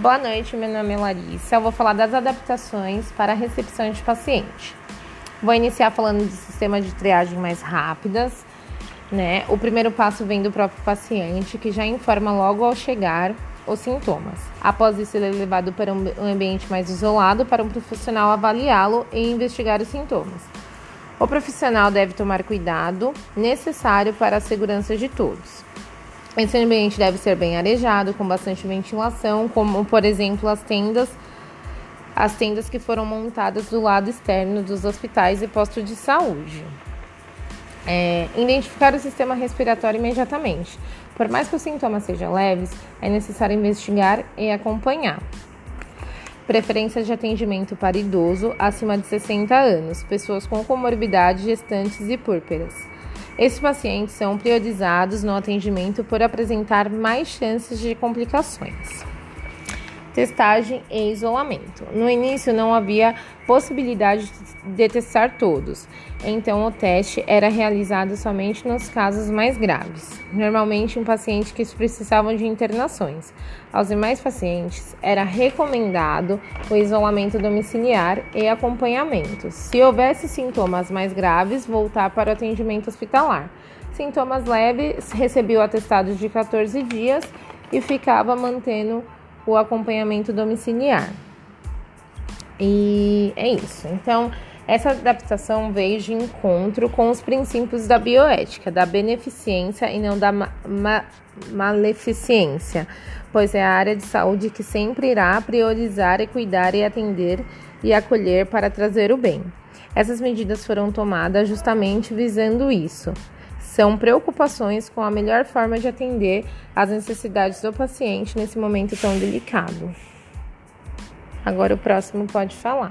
Boa noite, meu nome é Larissa. Eu vou falar das adaptações para a recepção de paciente. Vou iniciar falando de sistema de triagem mais rápidas, né? O primeiro passo vem do próprio paciente, que já informa logo ao chegar os sintomas. Após isso, ele é levado para um ambiente mais isolado para um profissional avaliá-lo e investigar os sintomas. O profissional deve tomar cuidado necessário para a segurança de todos. Esse ambiente deve ser bem arejado, com bastante ventilação, como por exemplo as tendas, as tendas que foram montadas do lado externo dos hospitais e postos de saúde. É, identificar o sistema respiratório imediatamente. Por mais que os sintomas sejam leves, é necessário investigar e acompanhar. Preferência de atendimento para idoso acima de 60 anos, pessoas com comorbidade, gestantes e púrpuras. Esses pacientes são priorizados no atendimento por apresentar mais chances de complicações. Testagem e isolamento. No início não havia possibilidade de testar todos, então o teste era realizado somente nos casos mais graves, normalmente em pacientes que precisavam de internações. Aos demais pacientes era recomendado o isolamento domiciliar e acompanhamento. Se houvesse sintomas mais graves, voltar para o atendimento hospitalar. Sintomas leves, recebia o atestado de 14 dias e ficava mantendo o acompanhamento domiciliar. E é isso. Então, essa adaptação veio de encontro com os princípios da bioética, da beneficência e não da ma ma maleficência, pois é a área de saúde que sempre irá priorizar e cuidar e atender e acolher para trazer o bem. Essas medidas foram tomadas justamente visando isso. São preocupações com a melhor forma de atender às necessidades do paciente nesse momento tão delicado. Agora o próximo pode falar.